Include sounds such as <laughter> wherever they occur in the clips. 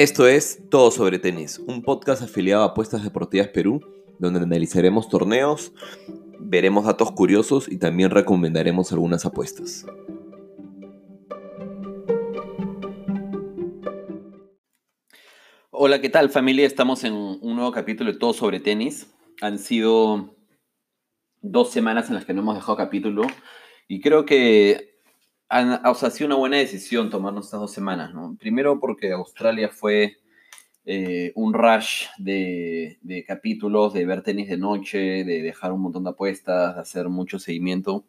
Esto es Todo sobre Tenis, un podcast afiliado a Apuestas Deportivas Perú, donde analizaremos torneos, veremos datos curiosos y también recomendaremos algunas apuestas. Hola, ¿qué tal familia? Estamos en un nuevo capítulo de Todo sobre Tenis. Han sido dos semanas en las que no hemos dejado capítulo y creo que o sea, ha sido una buena decisión tomarnos estas dos semanas, ¿no? Primero porque Australia fue eh, un rush de, de, capítulos, de ver tenis de noche, de dejar un montón de apuestas, de hacer mucho seguimiento.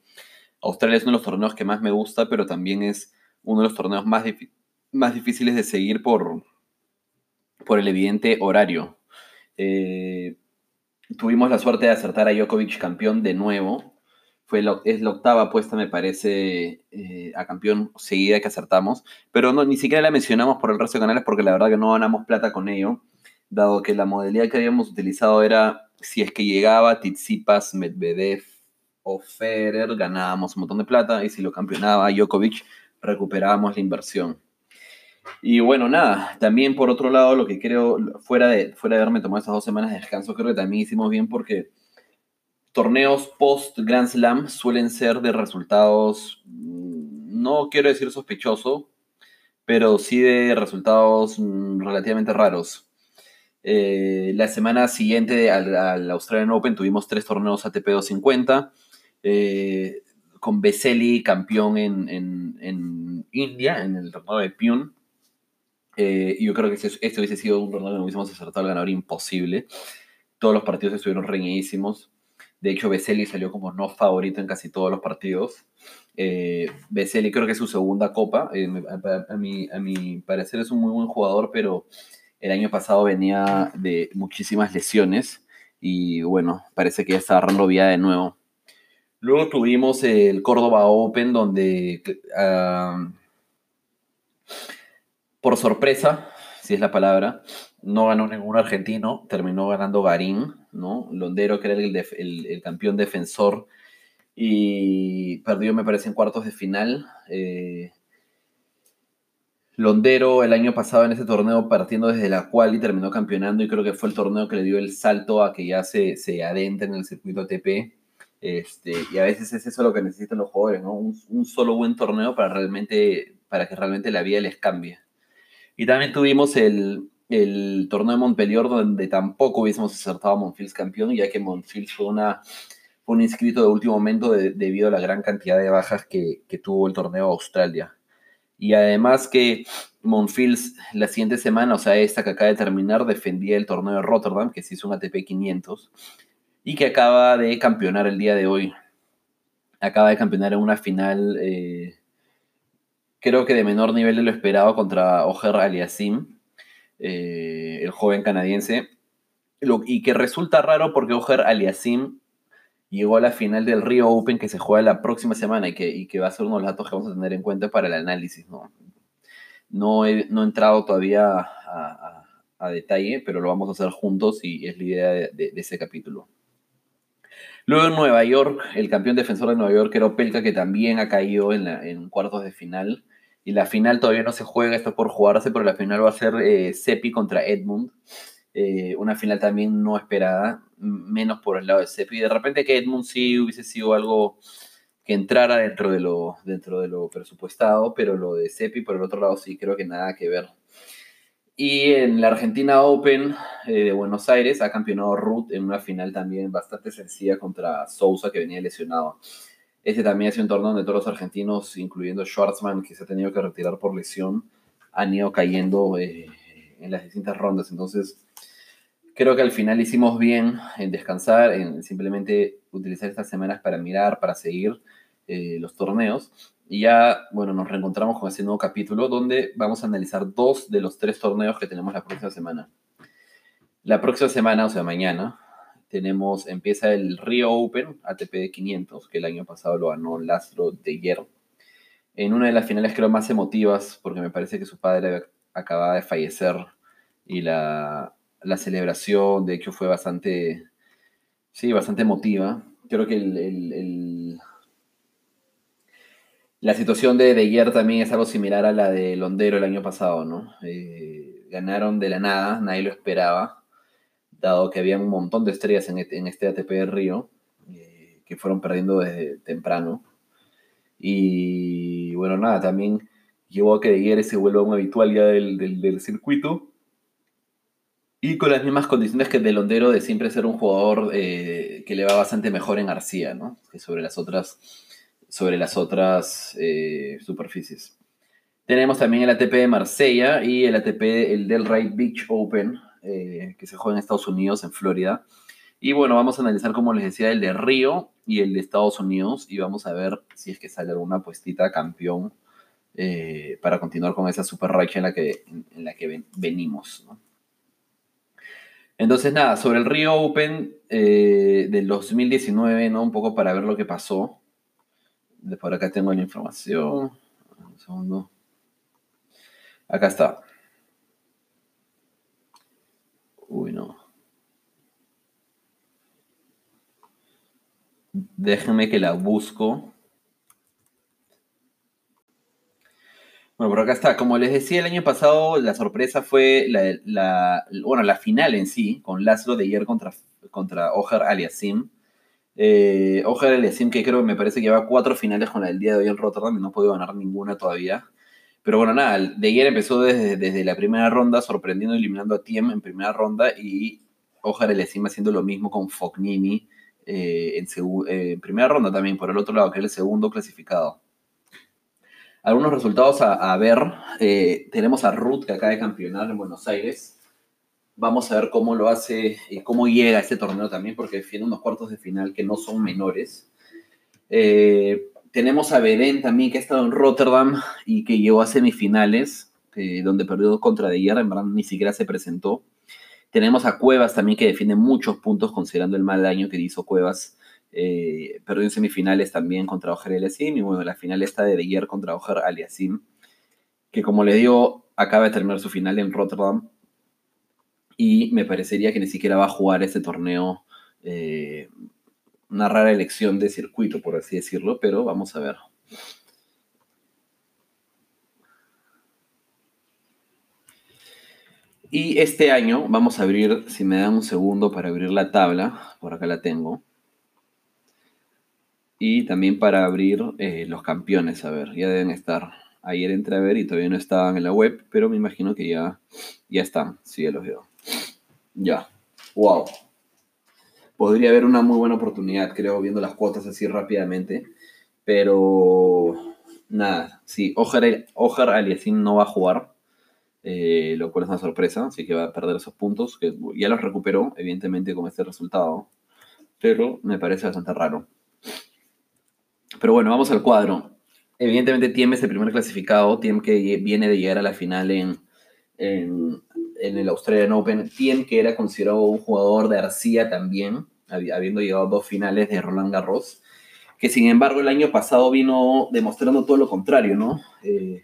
Australia es uno de los torneos que más me gusta, pero también es uno de los torneos más, más difíciles de seguir por, por el evidente horario. Eh, tuvimos la suerte de acertar a Djokovic campeón de nuevo, fue es la octava apuesta, me parece, eh, a campeón seguida que acertamos, pero ni siquiera la mencionamos por el resto de canales porque la verdad que no ganamos plata con ello, dado que la modalidad que habíamos utilizado era si es que llegaba Tsitsipas, Medvedev o Federer, ganábamos un montón de plata, y si lo campeonaba Djokovic, recuperábamos la inversión. Y bueno, nada, también por otro lado, lo que creo, fuera de, fuera de haberme tomado esas dos semanas de descanso, creo que también hicimos bien porque torneos post Grand Slam suelen ser de resultados, mm, no quiero decir sospechoso, pero sí de resultados mm, relativamente raros. Eh, la semana siguiente al, Australian Open tuvimos tres torneos ATP 250, eh, con Vesely campeón en, India, en el torneo de Pune. Eh, yo creo que este, hubiese sido un torneo que no hubiésemos acertado al ganador imposible. Todos los partidos estuvieron reñidísimos. De hecho, Vesely salió como no favorito en casi todos los partidos. Eh, creo que es su segunda copa. Eh, a, mi, a parecer es un muy buen jugador, pero el año pasado venía de muchísimas lesiones y bueno, parece que ya está agarrando vía de nuevo. Luego tuvimos el Córdoba Open, donde ah, por sorpresa, si es la palabra, no ganó ningún argentino, terminó ganando Garín, ¿no? Londero, que era el, campeón defensor, y perdió, me parece, en cuartos de final. Eh, Londero el año pasado en ese torneo partiendo desde la cual y terminó campeonando y creo que fue el torneo que le dio el salto a que ya se, se en el circuito ATP. Este, y a veces es eso lo que necesitan los jugadores, ¿no? Un, un, solo buen torneo para, realmente, para que realmente la vida les cambie. Y también tuvimos el, el torneo de Montpellier, donde tampoco hubiésemos acertado a Monfils campeón, ya que Monfils fue, una, un inscrito de último momento debido a la gran cantidad de bajas que, tuvo el torneo Australia. Y además que Monfils la siguiente semana, o sea, esta que acaba de terminar, defendía el torneo de Rotterdam, que se hizo un ATP 500, y que acaba de campeonar el día de hoy. Acaba de campeonar en una final, eh, creo que de menor nivel de lo esperado, contra Oger Aliasim eh, el joven canadiense, y que resulta raro porque Oger Aliasim llegó a la final del Rio Open que se juega la próxima semana y que, que va a ser uno de los datos que vamos a tener en cuenta para el análisis. No, no, he, no entrado todavía a, detalle, pero lo vamos a hacer juntos y es la idea de, ese capítulo. Luego en Nueva York, el campeón defensor de Nueva York era Opelka, que también ha caído en, en cuartos de final y la final todavía no se juega, está por jugarse, pero la final va a ser eh, Sepi contra Edmund. Eh, una final también no esperada, menos por el lado de Sepi. De repente que Edmund sí hubiese sido algo que entrara dentro de lo, dentro de lo presupuestado, pero lo de Sepi por el otro lado sí creo que nada que ver. Y en la Argentina Open eh, de Buenos Aires ha campeonado Ruth en una final también bastante sencilla contra Sousa que venía lesionado. Este también es un torneo donde todos los argentinos, incluyendo Schwartzman, que se ha tenido que retirar por lesión, han ido cayendo eh, en las distintas rondas. Entonces, creo que al final hicimos bien en descansar, en simplemente utilizar estas semanas para mirar, para seguir eh, los torneos. Y ya, bueno, nos reencontramos con este nuevo capítulo donde vamos a analizar dos de los tres torneos que tenemos la próxima semana. La próxima semana, o sea, mañana, tenemos, empieza el Rio Open ATP de 500, que el año pasado lo ganó Lastro de Hierro. En una de las finales creo más emotivas, porque me parece que su padre acababa de fallecer y la, celebración, de hecho, fue bastante, sí, bastante emotiva. Creo que el, la situación de De también es algo similar a la de Londero el año pasado, ¿no? Eh, ganaron de la nada, nadie lo esperaba, dado que había un montón de estrellas en, en este ATP de Río, eh, que fueron perdiendo desde temprano. Y bueno, nada, también llevó a que De Guerre se vuelva un habitual ya del, del, circuito. Y con las mismas condiciones que de Londero de siempre ser un jugador eh, que le va bastante mejor en García, ¿no? Que sobre las otras, sobre las otras eh, superficies. Tenemos también el ATP de Marsella y el ATP, el Delray Beach Open, eh, que se juega en Estados Unidos, en Florida. Y bueno, vamos a analizar, como les decía, el de Río y el de Estados Unidos y vamos a ver si es que sale alguna puestita campeón eh, para continuar con esa super racha en la que, en la que venimos. Entonces, nada, sobre el Río Open eh, del 2019, ¿no? Un poco para ver lo que pasó. De por acá tengo la información. Un segundo. Acá está. Uy, no. Déjenme que la busco. Bueno, por acá está. Como les decía el año pasado, la sorpresa fue la, bueno, la final en sí, con Laszlo de ayer contra, contra Aliasim. Eh, Aliasim, que creo que me parece que lleva cuatro finales con la del día de hoy en Rotterdam y no podido ganar ninguna todavía. Pero bueno, nada, de ayer empezó desde, la primera ronda, sorprendiendo, eliminando a Tiem en primera ronda y Ojar Aliasim haciendo lo mismo con Fognini eh, en, primera ronda también, por el otro lado, que es el segundo clasificado. Algunos resultados a, ver. Eh, tenemos a Ruth, que acaba de campeonar en Buenos Aires. Vamos a ver cómo lo hace y cómo llega a este torneo también, porque defiende unos cuartos de final que no son menores. Eh, tenemos a Belén también, que ha estado en Rotterdam y que llegó a semifinales, donde perdió contra De Hierro, en verdad ni siquiera se presentó. Tenemos a Cuevas también que defiende muchos puntos considerando el mal año que hizo Cuevas. Eh, perdió en semifinales también contra Ojer Aliasim y bueno, la final está de De contra Ojer Aliasim, que como le digo, acaba de terminar su final en Rotterdam y me parecería que ni siquiera va a jugar este torneo. Eh, una rara elección de circuito, por así decirlo, pero vamos a ver. Y este año vamos a abrir, si me dan un segundo para abrir la tabla, por acá la tengo. Y también para abrir eh, los campeones, a ver, ya deben estar. Ayer entré a ver y todavía no estaban en la web, pero me imagino que ya, ya están, sí, ya los veo. Ya, wow. Podría haber una muy buena oportunidad, creo, viendo las cuotas así rápidamente. Pero nada, sí, Ojar, Ojar no va a jugar eh, lo cual es una sorpresa, así que va a perder esos puntos, que ya los recuperó, evidentemente, con este resultado, pero me parece bastante raro. Pero bueno, vamos al cuadro. Evidentemente, Tiem es el primer clasificado, Tiem que viene de llegar a la final en, en, el Australian Open, Tiem que era considerado un jugador de arcilla también, habiendo llegado a dos finales de Roland Garros, que sin embargo el año pasado vino demostrando todo lo contrario, ¿no? Eh,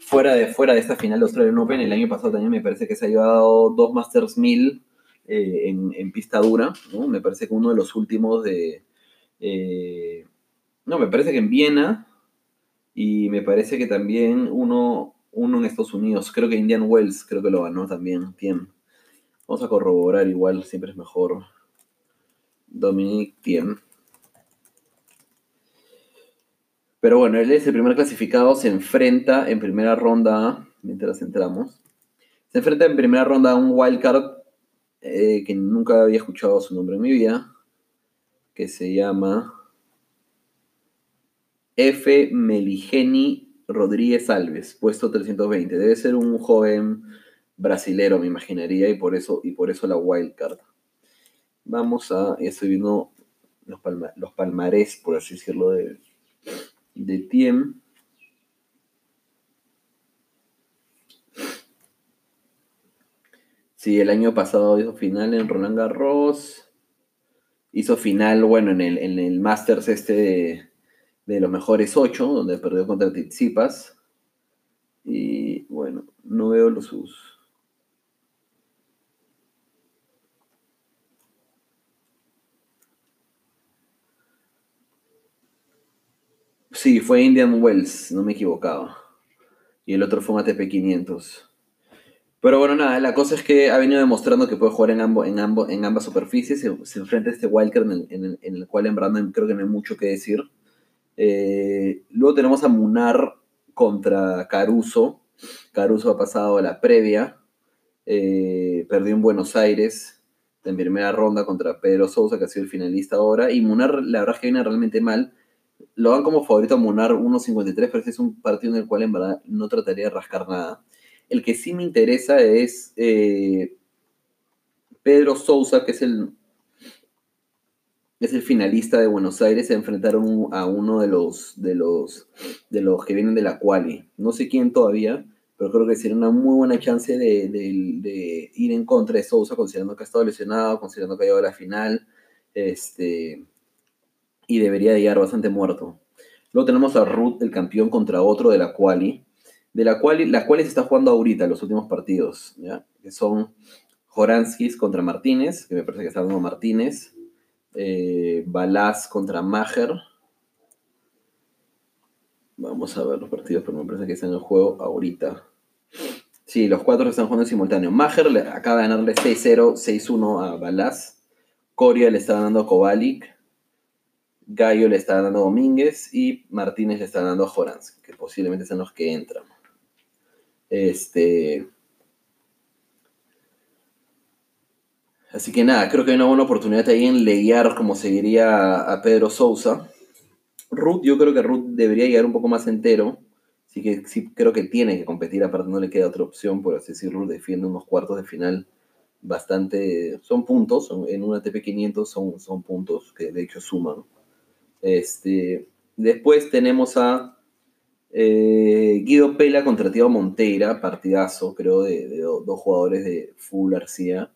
fuera de, fuera de esta final de Australian Open, el año pasado también me parece que se ha llevado dos Masters 1000 eh, en, pista dura, ¿no? Me parece que uno de los últimos de... Eh, no, me parece que en Viena y me parece que también uno, uno en Estados Unidos, creo que Indian Wells, creo que lo ganó también, Tiem. Vamos a corroborar igual, siempre es mejor. Dominic Tiem. Pero bueno, él es el primer clasificado, se enfrenta en primera ronda, mientras entramos, se enfrenta en primera ronda a un wildcard eh, que nunca había escuchado su nombre en mi vida, que se llama F. Meligeni Rodríguez Alves, puesto 320. Debe ser un joven brasilero, me imaginaría, y por eso, y por eso la wildcard. Vamos a, ya estoy viendo los, palmarés, por así decirlo, de, de Tiem. Sí, el año pasado hizo final en Roland Garros. Hizo final, bueno, en el, en el Masters este de, los mejores ocho, donde perdió contra Tsitsipas. Y bueno, no veo los sus. Sí, fue Indian Wells, no me he equivocado. Y el otro fue un ATP 500. Pero bueno, nada, la cosa es que ha venido demostrando que puede jugar en, ambos en, ambos en ambas superficies. Se, enfrenta a este wildcard en el, en, el, cual en Brandon creo que no hay mucho que decir. Eh, luego tenemos a Munar contra Caruso. Caruso ha pasado la previa. Eh, perdió en Buenos Aires en primera ronda contra Pedro Sousa, que ha sido el finalista ahora. Y Munar, la verdad es que viene realmente mal. Lo dan como favorito a Munar 1.53, pero es un partido en el cual en verdad no trataría de rascar nada. El que sí me interesa es eh, Pedro Sousa, que es el, es el finalista de Buenos Aires. Se enfrentaron a uno de los, de los, de los que vienen de la quali. No sé quién todavía, pero creo que sería una muy buena chance de, ir en contra de Sousa, considerando que ha estado lesionado, considerando que ha llegado a la final. Este, y debería de llegar bastante muerto. Luego tenemos a Ruth, el campeón, contra otro de la quali de la cual, las cuales está jugando ahorita los últimos partidos, ¿ya? que son Joranskis contra Martínez, que me parece que está dando Martínez, eh, Balaz contra Maher. Vamos a ver los partidos, pero me parece que están en el juego ahorita. Sí, los cuatro están jugando en simultáneo. Maher acaba de ganarle 6-0, 6-1 a Balaz. Coria le está ganando a Kovalik. Gallo le está dando a Domínguez y Martínez le está dando a Joransky, que posiblemente sean los que entran. Este. Así que nada, creo que hay una buena oportunidad ahí en leyar como seguiría a Pedro Sousa. Ruth, yo creo que Ruth debería llegar un poco más entero. Así que sí creo que tiene que competir, aparte no le queda otra opción, por así decirlo, defiende unos cuartos de final bastante, son puntos, en una TP500 son, son puntos que de hecho suman. Este, después tenemos a eh, Guido Pela contra Tiago Monteira, partidazo, creo, de, dos jugadores de Full García.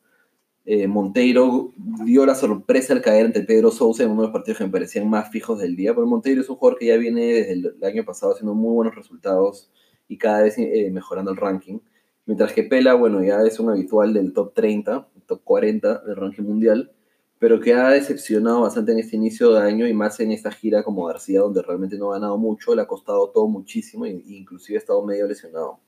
Eh, Monteiro dio la sorpresa al caer ante Pedro Sousa en uno de los partidos que me parecían más fijos del día, porque Monteiro es un jugador que ya viene desde el, año pasado haciendo muy buenos resultados y cada vez eh, mejorando el ranking. Mientras que Pela, bueno, ya es un habitual del top 30, top 40 del ranking mundial pero que ha decepcionado bastante en este inicio de año y más en esta gira como García, donde realmente no ha ganado mucho, le ha costado todo muchísimo e inclusive ha estado medio lesionado.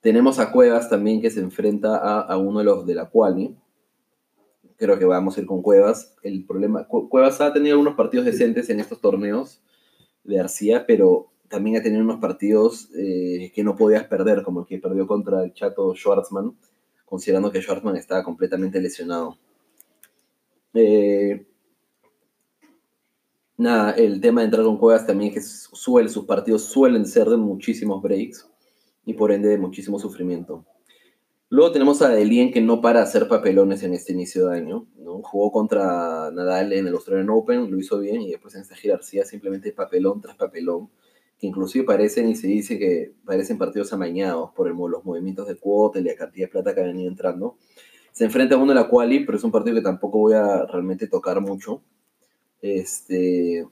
Tenemos a Cuevas también que se enfrenta a, uno de los de la Quali. Creo que vamos a ir con Cuevas. El problema, Cuevas ha tenido algunos partidos decentes en estos torneos de García, pero también ha tenido unos partidos eh, que no podías perder, como el que perdió contra el chato Schwartzman, considerando que Schwartzman estaba completamente lesionado. Eh, nada, el tema de entrar con Cuevas también que suele, sus partidos suelen ser de muchísimos breaks y por ende de muchísimo sufrimiento. Luego tenemos a Delien que no para hacer papelones en este inicio de año. ¿no? Jugó contra Nadal en el Australian Open, lo hizo bien y después en esta gira simplemente papelón tras papelón, que inclusive parecen y se dice que parecen partidos amañados por el, los movimientos de cuota y la cantidad de plata que ha venido entrando se enfrenta a uno de la quali, pero es un partido que tampoco voy a realmente tocar mucho. Este,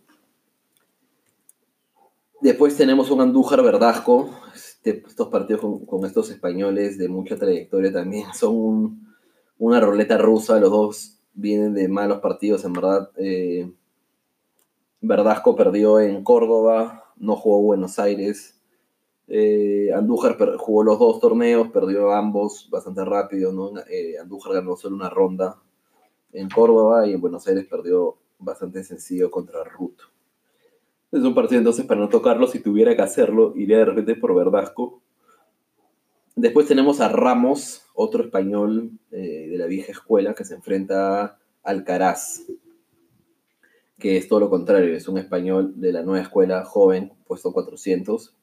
después tenemos un Andújar Verdasco. Este, estos partidos con, estos españoles de mucha trayectoria también <laughs> son una roleta rusa. Los dos vienen de malos partidos, en verdad. Eh, Verdasco perdió en Córdoba, no jugó Buenos Aires. Eh, Andújar jugó los dos torneos, perdió ambos bastante rápido. Eh, Andújar ganó solo una ronda en Córdoba y en Buenos Aires perdió bastante sencillo contra Ruth. Es un partido entonces para no tocarlo, si tuviera que hacerlo, iría de repente por Verdasco. Después tenemos a Ramos, otro español eh, de la vieja escuela, que se enfrenta a Alcaraz, que es todo lo contrario, es un español de la nueva escuela, joven, puesto 400,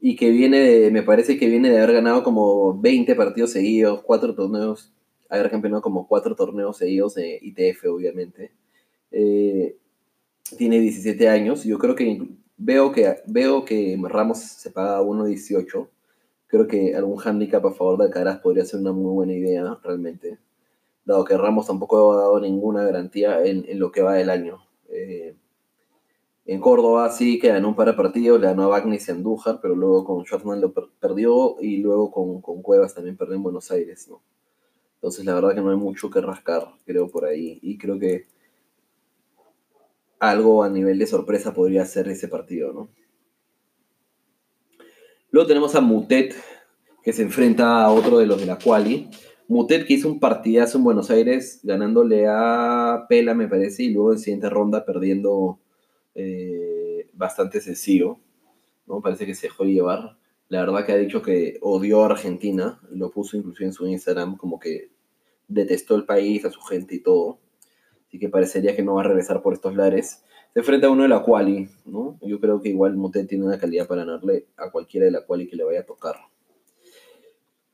y que viene de, me parece que viene de haber ganado como 20 partidos seguidos, cuatro torneos, haber campeonado como cuatro torneos seguidos de ITF, obviamente. Eh, tiene 17 años, yo creo que veo que, veo que Ramos se paga 1.18. Creo que algún handicap a favor de Alcaraz podría ser una muy buena idea, realmente. Dado que Ramos tampoco ha dado ninguna garantía en, en lo que va del año. Eh, en Córdoba sí que ganó un par de partidos, le ganó a Bagnis y Andújar, pero luego con Schwartzman lo perdió y luego con, Cuevas también perdió en Buenos Aires, ¿no? Entonces la verdad que no hay mucho que rascar, creo, por ahí. Y creo que algo a nivel de sorpresa podría ser ese partido, ¿no? Luego tenemos a Mutet que se enfrenta a otro de los de la Quali. Mutet que hizo un partidazo en Buenos Aires ganándole a Pela, me parece, y luego en siguiente ronda perdiendo eh, bastante sencillo. ¿no? Parece que se dejó llevar. La verdad que ha dicho que odió a Argentina, lo puso incluso en su Instagram como que detestó el país, a su gente y todo. Así que parecería que no va a regresar por estos lares. Se enfrenta a uno de la quali, ¿no? Yo creo que igual Mutet tiene una calidad para ganarle a cualquiera de la quali que le vaya a tocar.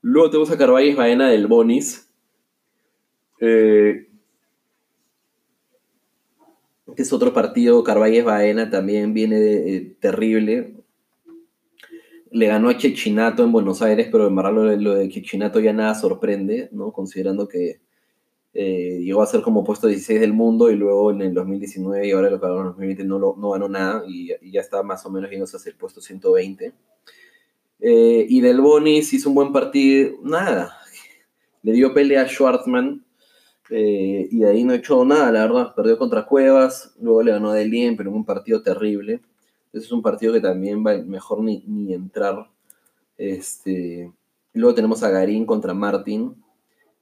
Luego tenemos a Carvalles Baena del Bonis. Eh, este es otro partido. Carvalles Baena también viene eh, terrible le ganó a Chechinato en Buenos Aires, pero en verdad lo, de Chechinato ya nada sorprende, ¿no? Considerando que eh, llegó a ser como puesto 16 del mundo y luego en el 2019 y ahora lo que ganó en el 2020 no, lo, no ganó nada y, ya está más o menos yéndose hacia el puesto 120. Eh, y Del Bonis hizo un buen partido, nada, le dio pelea a Schwartzman eh, y de ahí no echó nada, la verdad, perdió contra Cuevas, luego le ganó a Delien, pero en un partido terrible es un partido que también va mejor ni, ni entrar. Este, luego tenemos a Garín contra Martín.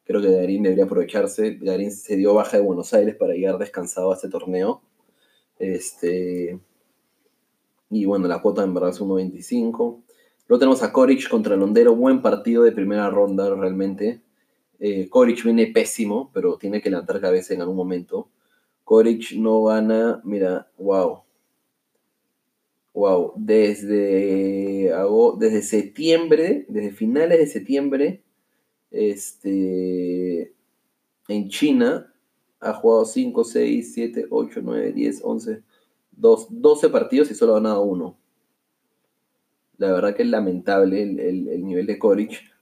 Creo que Garín debería aprovecharse. Garín se dio baja de Buenos Aires para llegar descansado a este torneo. Este, y bueno, la cuota en verdad es 1.25. Luego tenemos a Coric contra Londero. Buen partido de primera ronda realmente. Eh, viene pésimo, pero tiene que levantar cabeza en algún momento. Coric no gana, mira, wow. Wow, desde, desde septiembre, desde finales de septiembre, este, en China ha jugado 5, 6, 7, 8, 9, 10, 11, 12 partidos y solo ha ganado uno. La verdad que es lamentable el, nivel de Coric.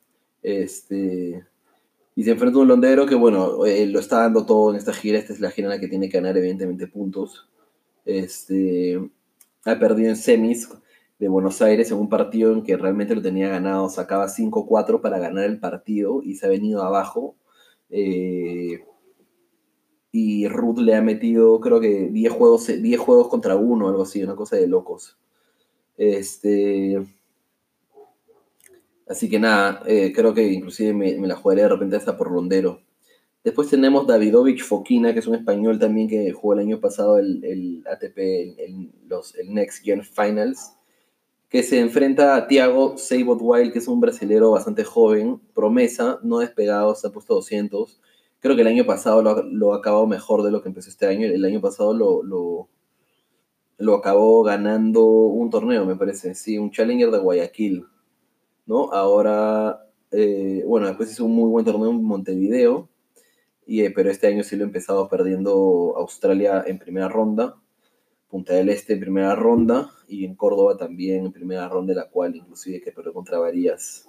Este, y se enfrenta a un londero que, bueno, eh, lo está dando todo en esta gira. Esta es la gira en la que tiene que ganar, evidentemente, puntos. Este, ha perdido en semis de Buenos Aires en un partido en que realmente lo tenía ganado. Sacaba 5-4 para ganar el partido y se ha venido abajo. Eh, y Ruth le ha metido, creo que 10 juegos, 10 juegos contra uno, algo así, una cosa de locos. Este. Así que nada, eh, creo que inclusive me, la jugaré de repente hasta por rondero. Después tenemos Davidovich Fokina, que es un español también que jugó el año pasado el, ATP, el, los, el Next Gen Finals, que se enfrenta a Thiago Seibot Wild, que es un brasilero bastante joven, promesa, no despegado, se ha puesto 200. Creo que el año pasado lo, ha acabado mejor de lo que empezó este año. El año pasado lo, lo, lo acabó ganando un torneo, me parece. Sí, un Challenger de Guayaquil. ¿No? Ahora, eh, bueno, después hizo un muy buen torneo en Montevideo y, eh, pero este año sí lo he empezado perdiendo Australia en primera ronda, Punta del Este en primera ronda y en Córdoba también en primera ronda, la cual inclusive que perdió contra Varías.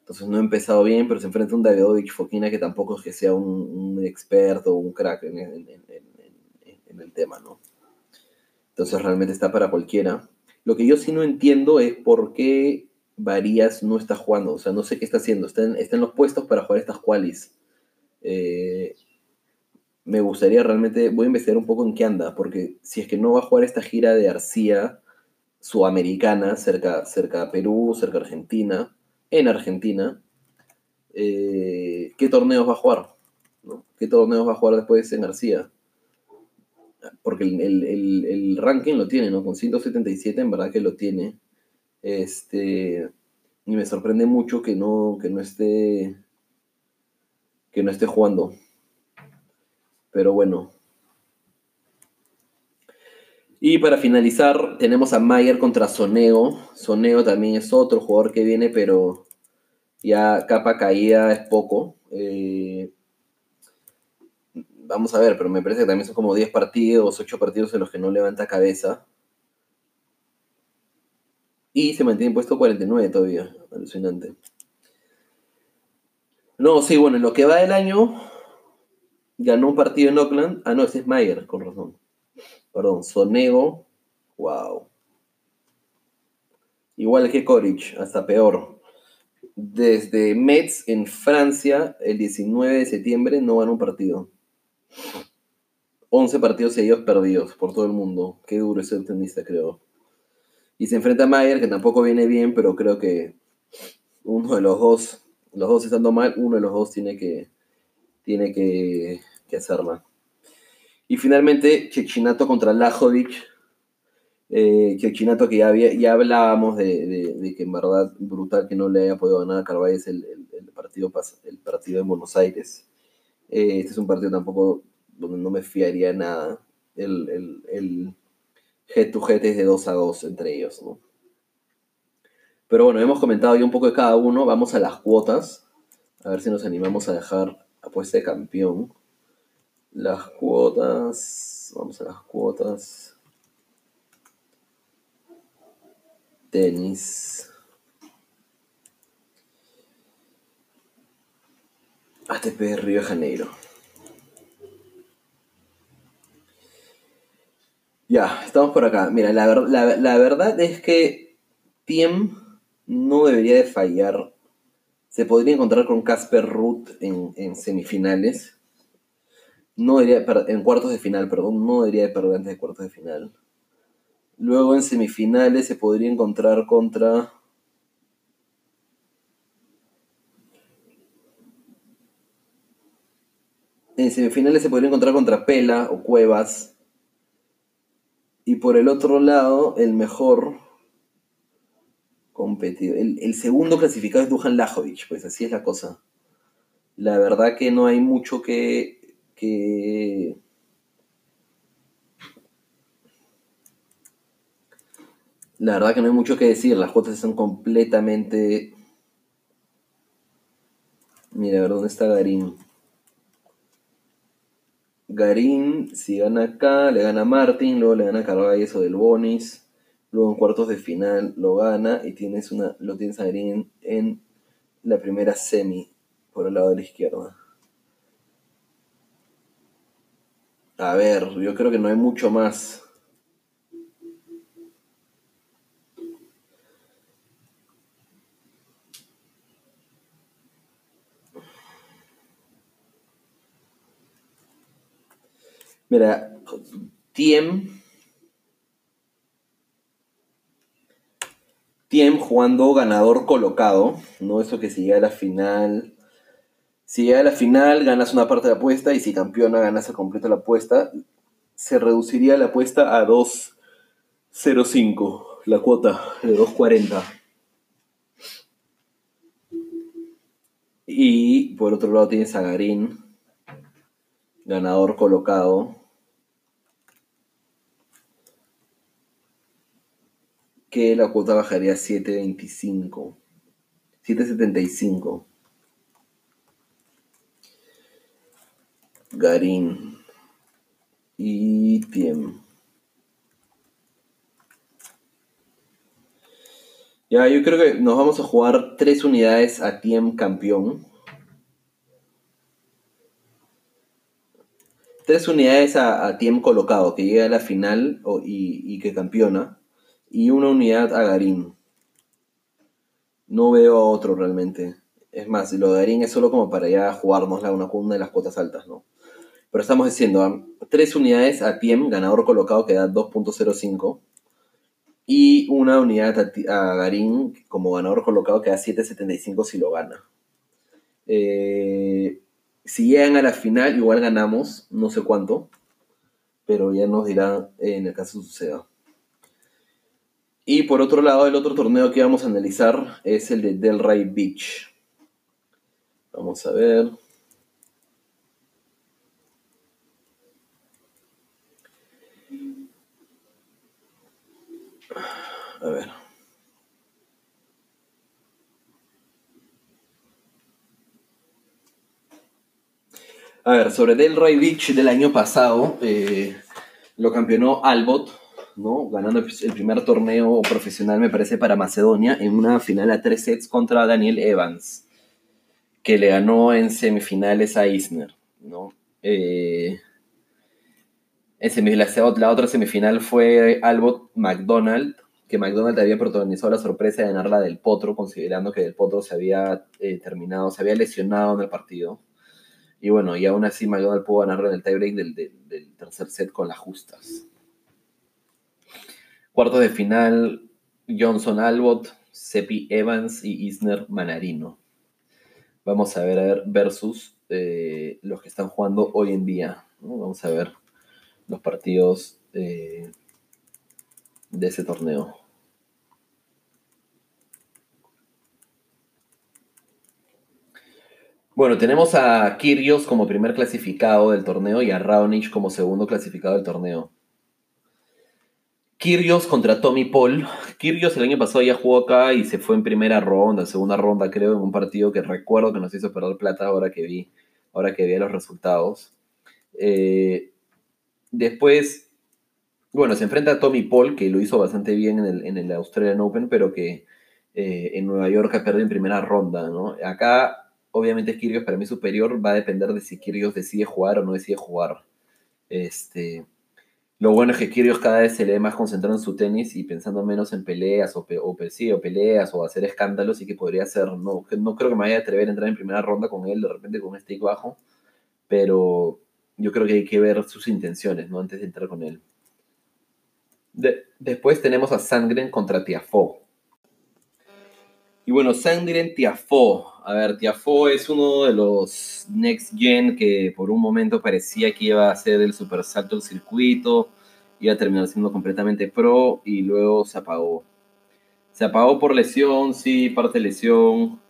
Entonces no he empezado bien, pero se enfrenta a un Davidovich Fokina que tampoco es que sea un, experto o un crack en, el tema, ¿no? Entonces realmente está para cualquiera. Lo que yo sí no entiendo es por qué Varías no está jugando. O sea, no sé qué está haciendo. Está los puestos para jugar estas qualis. Eh, me gustaría realmente, voy a investigar un poco en qué anda, porque si es que no va a jugar esta gira de Arcía sudamericana, cerca, cerca de Perú, cerca Argentina, en Argentina, eh, ¿qué torneos va a jugar? ¿Qué torneos va a jugar después en Arcía? Porque el, ranking lo tiene, ¿no? Con 177 en verdad que lo tiene. Este, y me sorprende mucho que no, que no esté que no esté jugando. Pero bueno. Y para finalizar, tenemos a Mayer contra Soneo. Soneo también es otro jugador que viene, pero ya capa caída es poco. Eh, vamos a ver, pero me parece que también son como 10 partidos, 8 partidos en los que no levanta cabeza. Y se mantiene puesto 49 todavía. Alucinante. No, sí, bueno, en lo que va del año, ganó un partido en Oakland. Ah, no, ese es Mayer, con razón. Perdón, Sonego. Wow. Igual que Coric, hasta peor. Desde Metz en Francia, el 19 de septiembre, no ganó un partido. 11 partidos seguidos perdidos por todo el mundo. Qué duro ese tenista, creo. Y se enfrenta a Mayer, que tampoco viene bien, pero creo que Uno de los dos, los dos estando mal, uno de los dos tiene que, tiene que, hacerla. Y finalmente, Chechinato contra Lajovic. Eh, Chechinato que ya, había, ya hablábamos de, que en verdad brutal que no le haya podido ganar a Carvalho es el, partido, el partido en Buenos Aires. Eh, este es un partido tampoco donde no me fiaría nada. El, el, el head to head es de 2 a 2 entre ellos, ¿no? Pero bueno, hemos comentado ya un poco de cada uno. Vamos a las cuotas. A ver si nos animamos a dejar apuesta de campeón. Las cuotas. Vamos a las cuotas. Tenis. ATP Río de Janeiro. Ya, estamos por acá. Mira, la, verdad es que Tiem no debería de fallar. Se podría encontrar con Casper Ruth en, semifinales. No debería, en cuartos de final, perdón, no debería de perder antes de cuartos de final. Luego en semifinales se podría encontrar contra... En semifinales se podría encontrar contra Pela o Cuevas. Y por el otro lado, el mejor competido. El, segundo clasificado es Duhan Lajovic, pues así es la cosa. La verdad que no hay mucho que, que... La verdad que no hay mucho que decir, las cuotas son completamente... Mira, a ver dónde está Garín. Garín, si gana acá, le gana a Martin, luego le gana a Carvalho eso del Bonis. Luego en cuartos de final lo gana y tienes una, lo tienes a Green en la primera semi por el lado de la izquierda. A ver, yo creo que no hay mucho más. Mira, Tiem Tiem jugando ganador colocado, ¿no? Eso que si llega a la final. Si llega a la final, ganas una parte de la apuesta y si campeona, ganas a completo la apuesta. Se reduciría la apuesta a 2.05, la cuota de 2.40. Y por otro lado tienes a Garín, ganador colocado, que la cuota bajaría a 7.25. 7.75. Garín y Tiem. Ya, yo creo que nos vamos a jugar tres unidades a Tiem campeón. Tres unidades a, Tiem colocado, que llegue a la final y que campeona y una unidad a Garín. No veo a otro realmente. Es más, lo de Garín es solo como para ya jugárnosla una, una de las cuotas altas, ¿no? Pero estamos diciendo, ¿ah? tres unidades a Tiem, ganador colocado que da 2.05. Y una unidad a, Garín como ganador colocado que da 7.75 si lo gana. Eh, si llegan a la final, igual ganamos, no sé cuánto. Pero ya nos dirán en el caso suceda. Y por otro lado, el otro torneo que vamos a analizar es el de Delray Beach. Vamos a ver. A ver. A ver, sobre Delray Beach del año pasado, eh, lo campeonó Albot Ganando el primer torneo profesional, me parece, para Macedonia, en una final a tres sets contra Daniel Evans, que le ganó en semifinales a Isner, ¿no? Eh, en la, otra semifinal fue Albot McDonald, que McDonald había protagonizado la sorpresa de ganar la del Potro, considerando que Del Potro se había eh, terminado, se había lesionado en el partido. Y bueno, y aún así McDonald pudo ganar en el tiebreak del, del tercer set con las justas. Cuarto de final, Johnson Albot, Sepi Evans y Isner Manarino. Vamos a ver, a ver versus eh, los que están jugando hoy en día. Vamos a ver los partidos eh, de ese torneo. Bueno, tenemos a Kyrgios como primer clasificado del torneo y a Raonic como segundo clasificado del torneo. Kyrgios contra Tommy Paul. Kyrgios el año pasado ya jugó acá y se fue en primera ronda, segunda ronda creo, en un partido que recuerdo que nos hizo perder plata ahora que vi, ahora que vi los resultados. Eh, después, bueno, se enfrenta a Tommy Paul, que lo hizo bastante bien en el, en el Australian Open, pero que eh, en Nueva York ha perdido en primera ronda, ¿no? Acá, obviamente, Kyrgios para mí superior, va a depender de si Kyrgios decide jugar o no decide jugar. Este, lo bueno es que Kyrgios cada vez se le ve más concentrado en su tenis y pensando menos en peleas o, o, o peleas o hacer escándalos y que podría ser, no, no creo que me vaya a atrever a entrar en primera ronda con él de repente con un stick bajo, pero yo creo que hay que ver sus intenciones, ¿no? Antes de entrar con él. después tenemos a Sangren contra Tiafo. Y bueno, Sangren Tiafo. A ver, Tiafo es uno de los Next Gen que por un momento parecía que iba a ser el super salto del circuito, iba a terminar siendo completamente pro y luego se apagó. Se apagó por lesión, sí, parte lesión,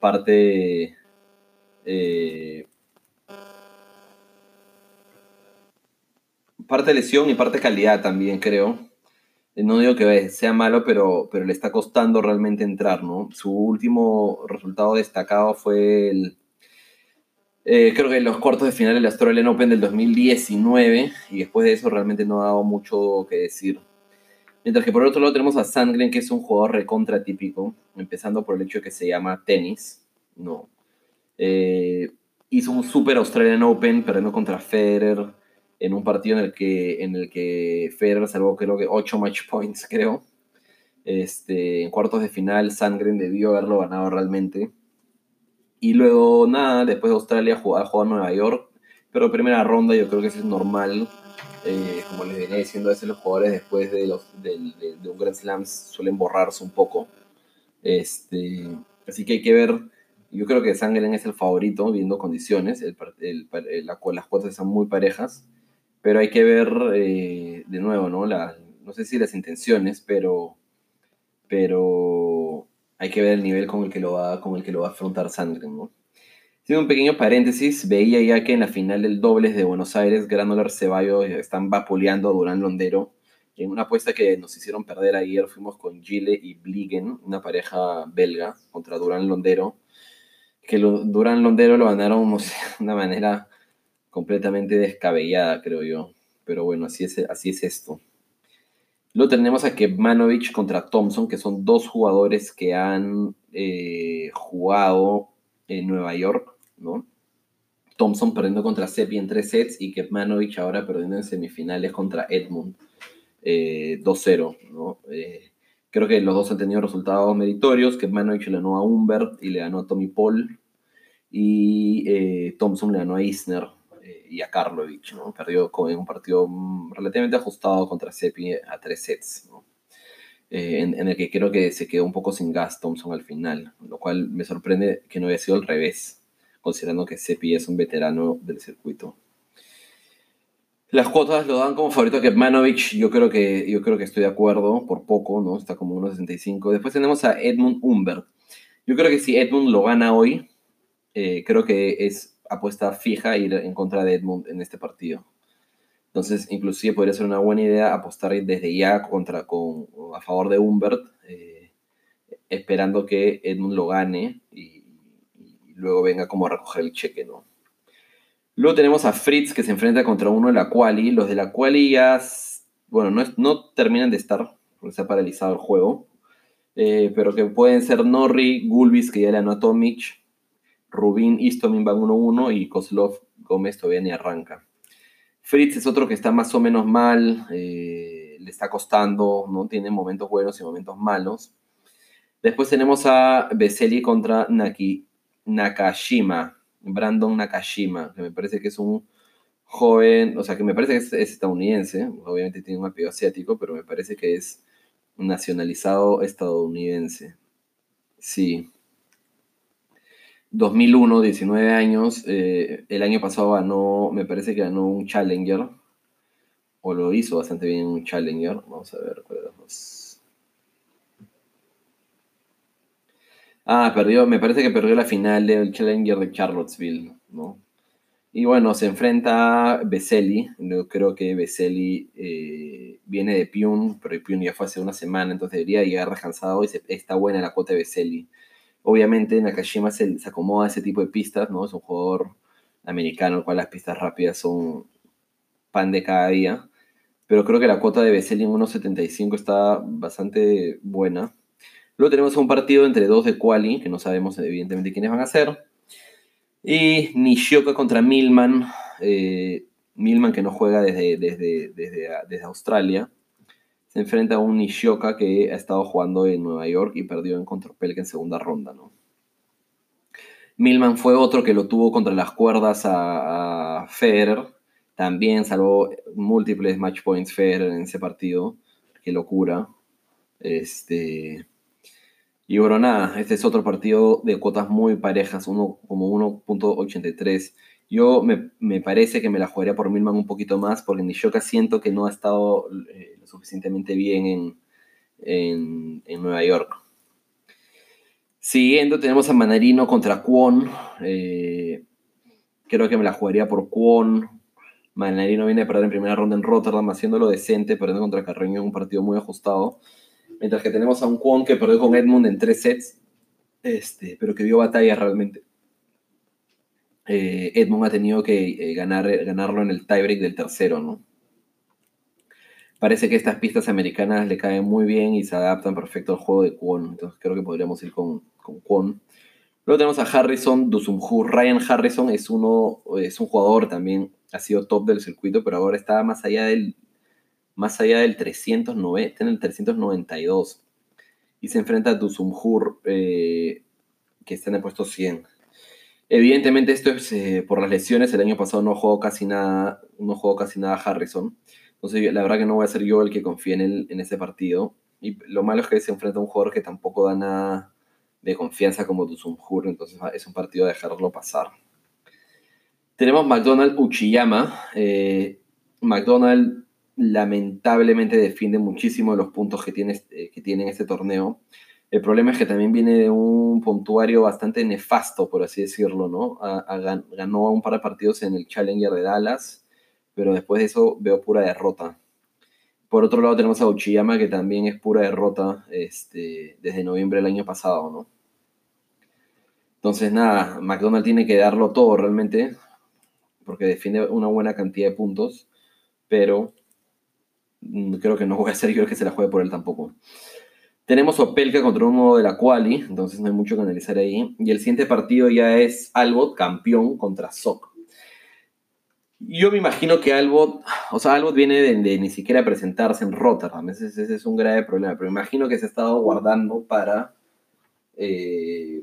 parte... Eh, parte lesión y parte calidad también, creo. No digo que sea malo, pero, pero le está costando realmente entrar, ¿no? Su último resultado destacado fue el, eh, creo que en los cuartos de final del Australian Open del 2019, y después de eso realmente no ha dado mucho que decir. Mientras que por otro lado tenemos a Sandgren, que es un jugador recontra típico, empezando por el hecho de que se llama tenis, ¿no? Eh, hizo un super Australian Open, perdiendo contra Federer, en un partido en el que, en el que Federer salvó creo que 8 match points, <laughs> creo. Este, en cuartos de final, Sangren debió haberlo ganado realmente. Y luego, nada, después de Australia jugó, jugó a Nueva York. Pero primera ronda yo creo que eso es normal. Eh, como les venía diciendo, a veces los jugadores después de, los, de, un Grand Slam suelen borrarse un poco. Este, así que hay que ver. Yo creo que Sangren es el favorito, viendo condiciones. El, las cuotas están muy parejas pero hay que ver eh, de nuevo, ¿no? La, no sé si las intenciones, pero, pero hay que ver el nivel con el que lo va, con el que lo va a afrontar Sandgren, ¿no? Haciendo un pequeño paréntesis, veía ya que en la final del dobles de Buenos Aires, Granoller Ceballos están vapuleando a Durán Londero. En una apuesta que nos hicieron perder ayer, fuimos con Gile y Bligen, una pareja belga, contra Durán Londero. Que Durán Londero lo ganaron <laughs> de una manera completamente descabellada, creo yo. Pero bueno, así es, así es esto. Luego tenemos a Kevmanovic contra Thompson, que son dos jugadores que han eh, jugado en Nueva York, ¿no? Thompson perdiendo contra Seppi en tres sets y Kevmanovic ahora perdiendo en semifinales contra Edmund 2-0, eh, ¿no? Eh, creo que los dos han tenido resultados meritorios. Kevmanovic le ganó a Humbert y le ganó a Tommy Paul. Y Thompson le ganó a Isner y a Karlovic, ¿no? Perdió en un partido mm, relativamente ajustado contra Seppi a tres sets, ¿no? Eh, en, el que creo que se quedó un poco sin gas Thompson al final, lo cual me sorprende que no haya sido al revés, considerando que Seppi es un veterano del circuito. Las cuotas lo dan como favorito a Kepmanovic, yo creo que, yo creo que estoy de acuerdo, por poco, ¿no? Está como 1.65. Después tenemos a Edmund Humbert. Yo creo que si Edmund lo gana hoy, eh, creo que es apuesta fija ir en contra de Edmund en este partido. Entonces, inclusive podría ser una buena idea apostar desde ya contra, con, a favor de Humbert, eh, esperando que Edmund lo gane y, luego venga como a recoger el cheque, ¿no? Luego tenemos a Fritz que se enfrenta contra uno de la Quali. Los de la Quali ya, bueno, no, no terminan de estar, porque se ha paralizado el juego, eh, pero que pueden ser Norri, Gulbis, que ya le ganó a Rubín Istomin van 1-1 y Kozlov Gómez todavía ni arranca. Fritz es otro que está más o menos mal, eh, le está costando, no tiene momentos buenos y momentos malos. Después tenemos a Beseli contra Naki, Nakashima, Brandon Nakashima, que me parece que es un joven, o sea, que me parece que es, estadounidense, obviamente tiene un apellido asiático, pero me parece que es nacionalizado estadounidense. Sí. 2001, 19 años. Eh, el año pasado ganó, me parece que ganó un Challenger. O lo hizo bastante bien un Challenger. Vamos a ver Ah, perdió, me parece que perdió la final del Challenger de Charlottesville, ¿no? Y bueno, se enfrenta a Veseli. Yo creo que Veseli eh, viene de Pyun, pero Pyun ya fue hace una semana, entonces debería llegar descansado y está buena la cuota de Veseli. Obviamente Nakashima se, se acomoda a ese tipo de pistas, ¿no? Es un jugador americano, el cual las pistas rápidas son pan de cada día. Pero creo que la cuota de Veseli en 1.75 está bastante buena. Luego tenemos un partido entre dos de Quali, que no sabemos evidentemente quiénes van a ser. Y Nishioka contra Milman. Eh, Milman que no juega desde, desde, desde, Australia. Se enfrenta a un Nishioka que ha estado jugando en Nueva York y perdió en contra Pelka en segunda ronda. ¿no? Milman fue otro que lo tuvo contra las cuerdas a, a Federer. También salvó múltiples match points Federer en ese partido. Qué locura. Este, y bueno, nada, este es otro partido de cuotas muy parejas, uno, como 1.83. Yo me, parece que me la jugaría por Milman un poquito más, porque Nishoka siento que no ha estado eh, lo suficientemente bien en, Nueva York. Siguiendo tenemos a Manarino contra Kwon. Eh, creo que me la jugaría por Kwon. Manarino viene a perder en primera ronda en Rotterdam, haciéndolo decente, perdiendo contra Carreño en un partido muy ajustado. Mientras que tenemos a un Kwon que perdió con Edmund en tres sets, este, pero que dio batalla realmente. Eh, Edmund ha tenido que eh, ganar, ganarlo en el tiebreak del tercero, ¿no? Parece que estas pistas americanas le caen muy bien y se adaptan perfecto al juego de Kwon. Entonces creo que podríamos ir con, con Kwon. Luego tenemos a Harrison Dusumhu. Ryan Harrison es, uno, es un jugador también, ha sido top del circuito, pero ahora está más allá del más allá del 309, está en el 392. Y se enfrenta a Dusumhur, eh, que está en el puesto 100. Evidentemente esto es eh, por las lesiones. El año pasado no jugó casi nada, no jugó casi nada Harrison. Entonces la verdad que no voy a ser yo el que confíe en, él, en ese partido. Y lo malo es que se enfrenta a un jugador que tampoco da nada de confianza como Dusumhur. Entonces es un partido de dejarlo pasar. Tenemos McDonald Uchiyama. Eh, McDonald lamentablemente defiende muchísimo los puntos que tiene, eh, que tiene en este torneo. El problema es que también viene de un puntuario bastante nefasto, por así decirlo, ¿no? ganó un par de partidos en el Challenger de Dallas, pero después de eso veo pura derrota. Por otro lado tenemos a Uchiyama, que también es pura derrota este, desde noviembre del año pasado, ¿no? Entonces, nada, McDonald tiene que darlo todo realmente, porque defiende una buena cantidad de puntos, pero Mm, creo que no voy a ser yo el que se la juegue por él tampoco. Tenemos Opelka contra uno de la Quali, entonces no hay mucho que analizar ahí. Y el siguiente partido ya es Albot, campeón, contra Sok. Yo me imagino que Albot, o sea, Albot viene de, ni siquiera presentarse en Rotterdam, ese, es un grave problema, pero me imagino que se ha estado guardando para eh,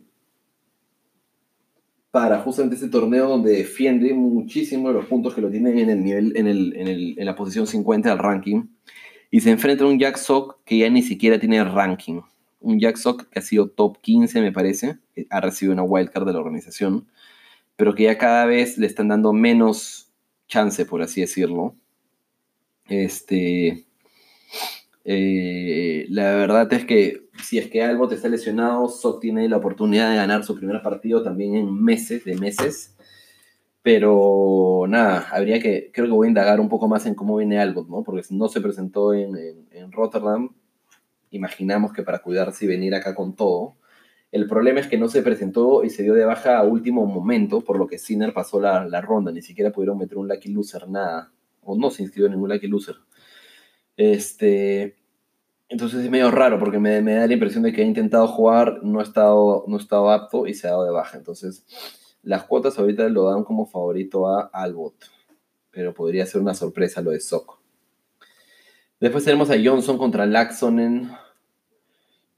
para justamente este torneo donde defiende muchísimo los puntos que lo tienen en el nivel, en, el, en, el, en la posición 50 del ranking. Y se enfrenta a un Jack Sock que ya ni siquiera tiene ranking. Un Jack Sock que ha sido top 15, me parece, que ha recibido una wildcard de la organización, pero que ya cada vez le están dando menos chance, por así decirlo. Este. Eh, la verdad es que si es que algo te está lesionado, Sok tiene la oportunidad de ganar su primer partido también en meses, de meses. Pero nada, habría que, creo que voy a indagar un poco más en cómo viene Albot, ¿no? Porque si no se presentó en, Rotterdam, imaginamos que para cuidarse y venir acá con todo. El problema es que no se presentó y se dio de baja a último momento, por lo que Sinner pasó la, la ronda. Ni siquiera pudieron meter un Lucky Loser, nada. O no se inscribió ningún Lucky Loser. Este, entonces es medio raro porque me, da la impresión de que ha intentado jugar, no estado, no ha estado apto y se ha dado de baja. Entonces las cuotas ahorita lo dan como favorito a Albot, pero podría ser una sorpresa lo de Soco. Después tenemos a Johnson contra Laxonen.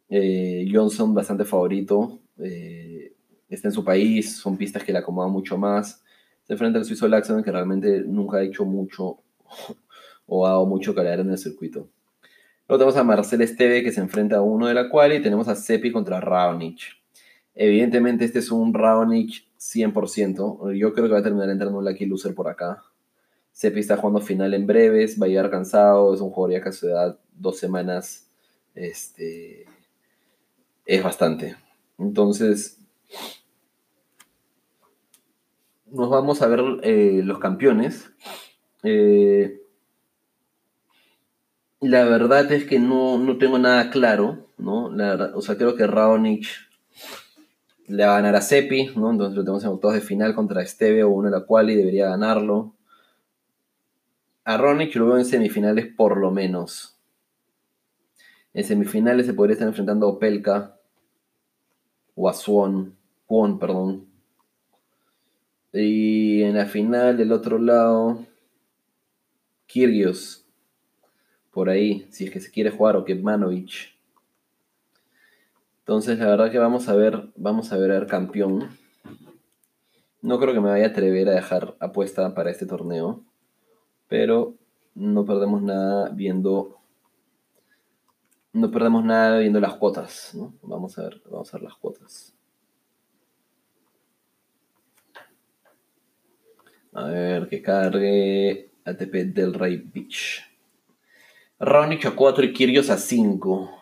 Eh, Johnson bastante favorito. Eh, está en su país, son pistas que le acomodan mucho más. Se enfrenta al suizo Laxonen que realmente nunca ha hecho mucho <laughs> o ha dado mucho calidad en el circuito. Luego tenemos a Marcel Esteve que se enfrenta a uno de la cual y tenemos a Sepi contra Raonic. Evidentemente este es un Raonic 100%. Yo creo que va a terminar entrando un Lucky Loser por acá. Sepi está jugando final en breves, va a llegar cansado, es un jugador ya que a dos semanas, este, es bastante. Entonces, nos vamos a ver eh, los campeones. Eh, la verdad es que no, tengo nada claro, ¿no? o sea, creo que Raonic le va a ganar a Sepi, ¿no? Entonces lo tenemos en octavos de final contra Esteve o uno de la cual y debería ganarlo. A Raonic lo veo en semifinales por lo menos. En semifinales se podría estar enfrentando a Opelka o a Swan, Kwon, perdón. Y en la final del otro lado, Kirgios. Por ahí, si es que se quiere jugar, o Kepmanovic. Entonces, la verdad que vamos a ver, vamos a ver al campeón. No creo que me vaya a atrever a dejar apuesta para este torneo, pero no perdemos nada viendo no perdemos nada viendo las cuotas, ¿no? Vamos a ver, vamos a ver las cuotas. A ver, que cargue ATP del Rey Beach. Raonic a 4 y Kyrgios a 5.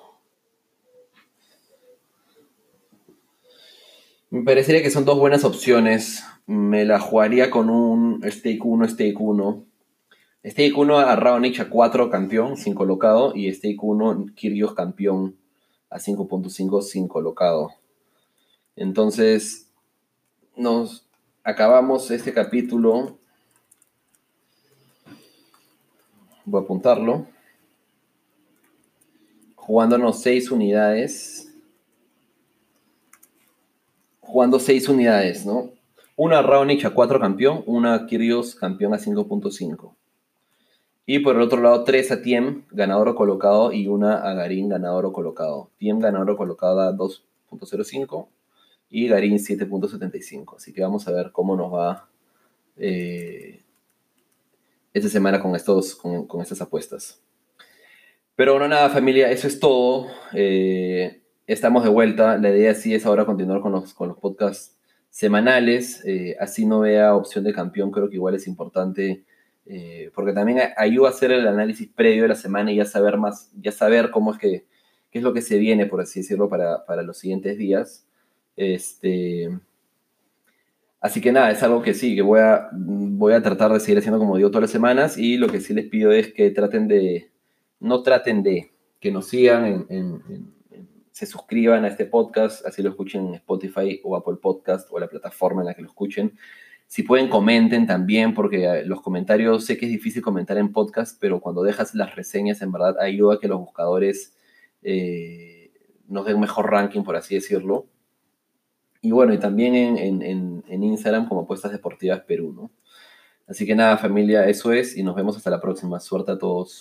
Me parecería que son dos buenas opciones. Me la jugaría con un stake 1, stake 1. Stake 1 a Raonic a 4 campeón sin colocado y Stake 1 Kyrgios campeón a 5.5 sin colocado. Entonces, nos acabamos este capítulo. Voy a apuntarlo. Jugándonos 6 unidades. Jugando 6 unidades, ¿no? Una Raonic a 4 campeón, una Kyrgios campeón a 5.5. Y por el otro lado, 3 a Tiem, ganador o colocado, y una a Garín, ganador o colocado. Tiem, ganador o colocado a 2.05 y Garín 7.75. Así que vamos a ver cómo nos va eh, esta semana con, estos, con, estas apuestas. Pero bueno, nada, familia, eso es todo. Eh, estamos de vuelta. La idea sí es ahora continuar con los, con los podcasts semanales. Eh, así no vea opción de campeón, creo que igual es importante. porque también ayuda a hacer el análisis previo de la semana y ya saber más, ya saber cómo es que, qué es lo que se viene, por así decirlo, para, para los siguientes días. Este, así que nada, es algo que sí, que voy a, voy a tratar de seguir haciendo como digo todas las semanas y lo que sí les pido es que traten de, no traten de, que nos sigan, se suscriban a este podcast, así lo escuchen en Spotify o Apple Podcast o la plataforma en la que lo escuchen. Si pueden, comenten también, porque eh, los comentarios, sé que es difícil comentar en podcast, pero cuando dejas las reseñas, en verdad ayuda a que los buscadores eh, nos den mejor ranking, por así decirlo. Y bueno, y también en, en, Instagram como Apuestas Deportivas Perú, ¿no? Así que nada, familia, eso es y nos vemos hasta la próxima. Suerte a todos.